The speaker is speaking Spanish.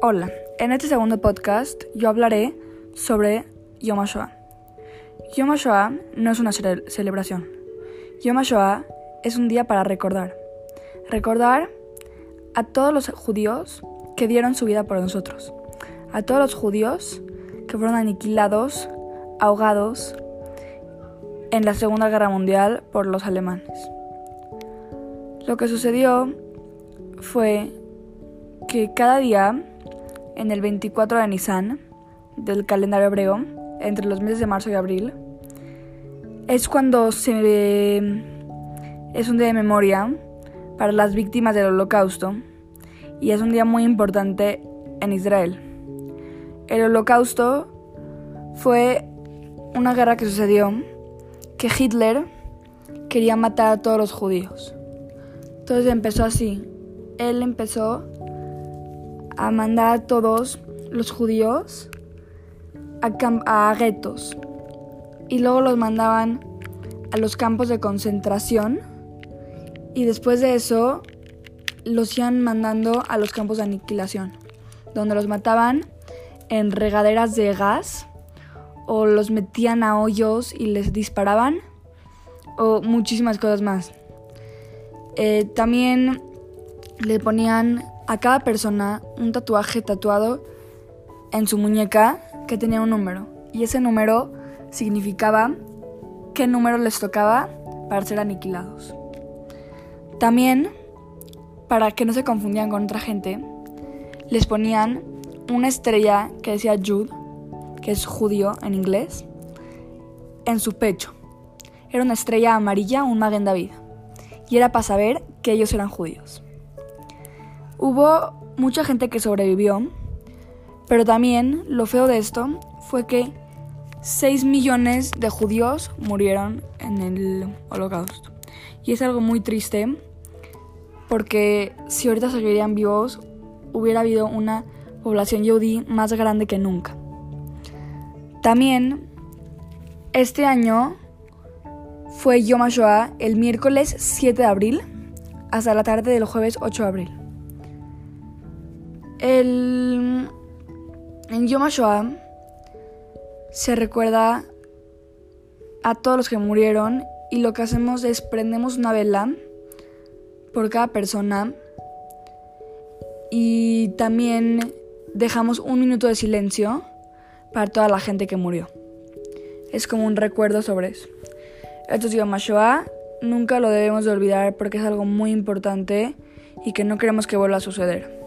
Hola, en este segundo podcast yo hablaré sobre Yom HaShoah. Yom HaShoah no es una cele- celebración. Yom HaShoah es un día para recordar. Recordar a todos los judíos que dieron su vida por nosotros. A todos los judíos que fueron aniquilados, ahogados en la Segunda Guerra Mundial por los alemanes. Lo que sucedió fue que cada día, en el 24 de Nisan del calendario hebreo, entre los meses de marzo y abril, es cuando se es un día de memoria para las víctimas del holocausto y es un día muy importante en Israel. El holocausto fue una guerra que sucedió que Hitler quería matar a todos los judíos. Entonces empezó así. Él empezó a mandar a todos los judíos a, a guetos. Y luego los mandaban a los campos de concentración. Y después de eso los iban mandando a los campos de aniquilación. Donde los mataban en regaderas de gas. O los metían a hoyos y les disparaban. O muchísimas cosas más. Eh, también le ponían a cada persona un tatuaje tatuado en su muñeca que tenía un número. Y ese número significaba qué número les tocaba para ser aniquilados. También, para que no se confundieran con otra gente, les ponían una estrella que decía Jude, que es judío en inglés, en su pecho. Era una estrella amarilla, un Magen David y era para saber que ellos eran judíos. Hubo mucha gente que sobrevivió, pero también lo feo de esto fue que 6 millones de judíos murieron en el holocausto. Y es algo muy triste porque si ahorita seguirían vivos, hubiera habido una población yudí más grande que nunca. También, este año fue Yom HaShoah el miércoles 7 de abril hasta la tarde del jueves 8 de abril. El, en Yom HaShoah se recuerda a todos los que murieron y lo que hacemos es prendemos una vela por cada persona y también dejamos un minuto de silencio para toda la gente que murió. Es como un recuerdo sobre eso. Esto es Yom HaShoah, nunca lo debemos de olvidar porque es algo muy importante y que no queremos que vuelva a suceder.